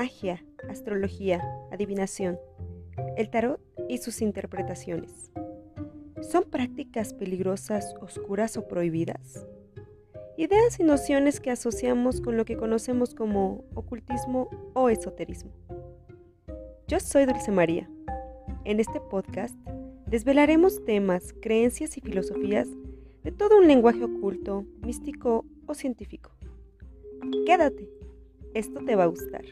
magia, astrología, adivinación, el tarot y sus interpretaciones. ¿Son prácticas peligrosas, oscuras o prohibidas? Ideas y nociones que asociamos con lo que conocemos como ocultismo o esoterismo. Yo soy Dulce María. En este podcast desvelaremos temas, creencias y filosofías de todo un lenguaje oculto, místico o científico. Quédate, esto te va a gustar.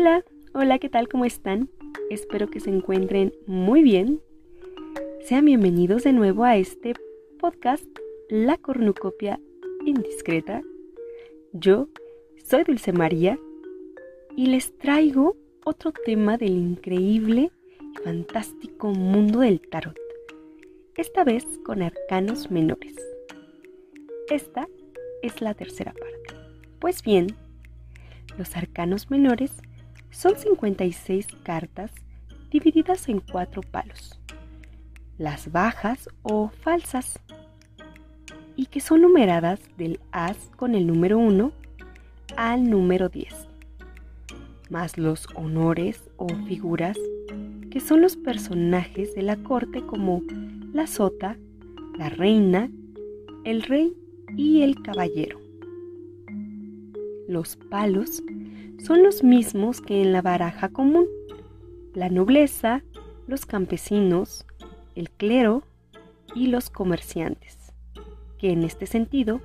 Hola, hola, ¿qué tal? ¿Cómo están? Espero que se encuentren muy bien. Sean bienvenidos de nuevo a este podcast, La Cornucopia Indiscreta. Yo soy Dulce María y les traigo otro tema del increíble y fantástico mundo del tarot, esta vez con arcanos menores. Esta es la tercera parte. Pues bien, los arcanos menores son 56 cartas divididas en cuatro palos, las bajas o falsas, y que son numeradas del as con el número 1 al número 10, más los honores o figuras que son los personajes de la corte como la sota, la reina, el rey y el caballero. Los palos son los mismos que en la baraja común, la nobleza, los campesinos, el clero y los comerciantes, que en este sentido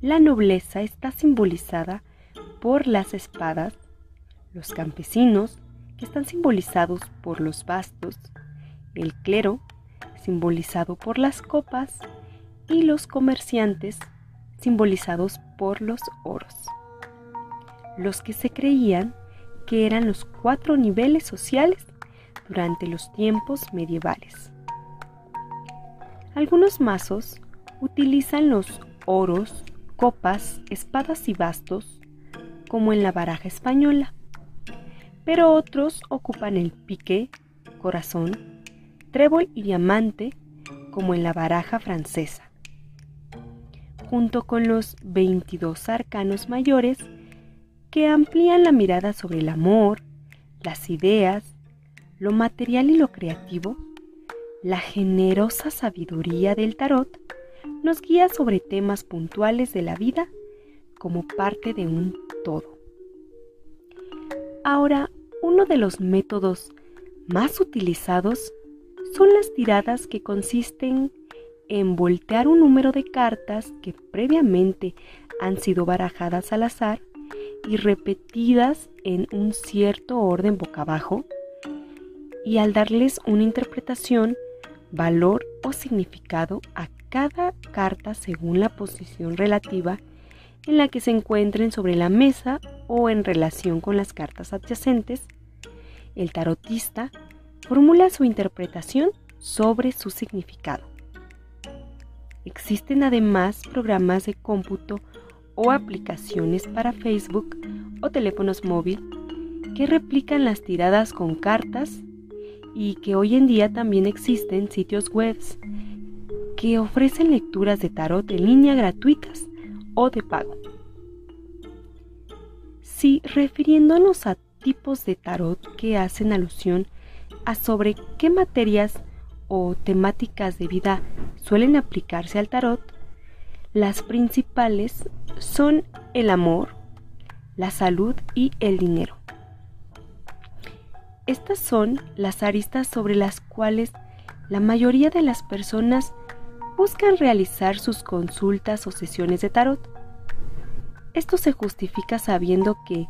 la nobleza está simbolizada por las espadas, los campesinos, que están simbolizados por los bastos, el clero, simbolizado por las copas, y los comerciantes, simbolizados por los oros. Los que se creían que eran los cuatro niveles sociales durante los tiempos medievales. Algunos mazos utilizan los oros, copas, espadas y bastos como en la baraja española, pero otros ocupan el pique, corazón, trébol y diamante como en la baraja francesa. Junto con los 22 arcanos mayores que amplían la mirada sobre el amor, las ideas, lo material y lo creativo, la generosa sabiduría del tarot nos guía sobre temas puntuales de la vida como parte de un todo. Ahora, uno de los métodos más utilizados son las tiradas que consisten en voltear un número de cartas que previamente han sido barajadas al azar y repetidas en un cierto orden boca abajo y al darles una interpretación, valor o significado a cada carta según la posición relativa en la que se encuentren sobre la mesa o en relación con las cartas adyacentes, el tarotista formula su interpretación sobre su significado. Existen además programas de cómputo o aplicaciones para Facebook o teléfonos móviles que replican las tiradas con cartas y que hoy en día también existen sitios web que ofrecen lecturas de tarot en línea gratuitas o de pago. Si refiriéndonos a tipos de tarot que hacen alusión a sobre qué materias o temáticas de vida suelen aplicarse al tarot, las principales son el amor, la salud y el dinero. Estas son las aristas sobre las cuales la mayoría de las personas buscan realizar sus consultas o sesiones de tarot. Esto se justifica sabiendo que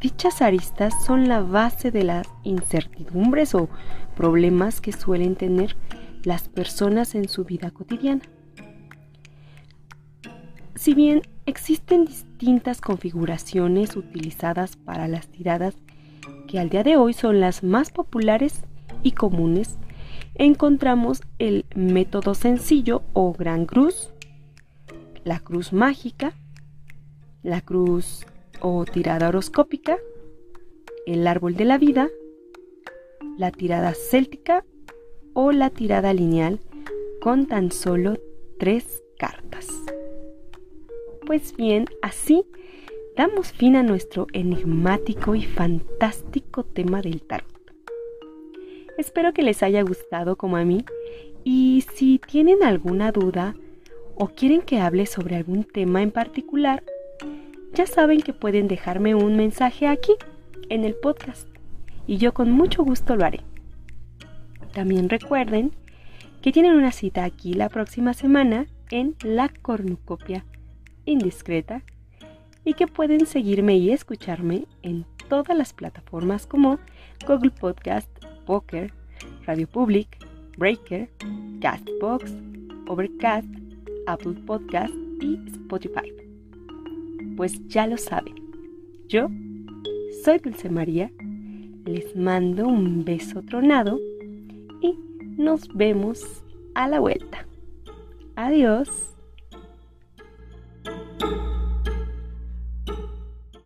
dichas aristas son la base de las incertidumbres o problemas que suelen tener las personas en su vida cotidiana. Si bien existen distintas configuraciones utilizadas para las tiradas que al día de hoy son las más populares y comunes, encontramos el método sencillo o gran cruz, la cruz mágica, la cruz o tirada horoscópica, el árbol de la vida, la tirada céltica o la tirada lineal con tan solo tres cartas. Pues bien, así damos fin a nuestro enigmático y fantástico tema del tarot. Espero que les haya gustado como a mí y si tienen alguna duda o quieren que hable sobre algún tema en particular, ya saben que pueden dejarme un mensaje aquí en el podcast y yo con mucho gusto lo haré. También recuerden que tienen una cita aquí la próxima semana en La Cornucopia Indiscreta y que pueden seguirme y escucharme en todas las plataformas como Google Podcast, Poker, Radio Public, Breaker, Castbox, Overcast, Apple Podcast y Spotify. Pues ya lo saben, yo soy Dulce María, les mando un beso tronado y nos vemos a la vuelta. Adiós.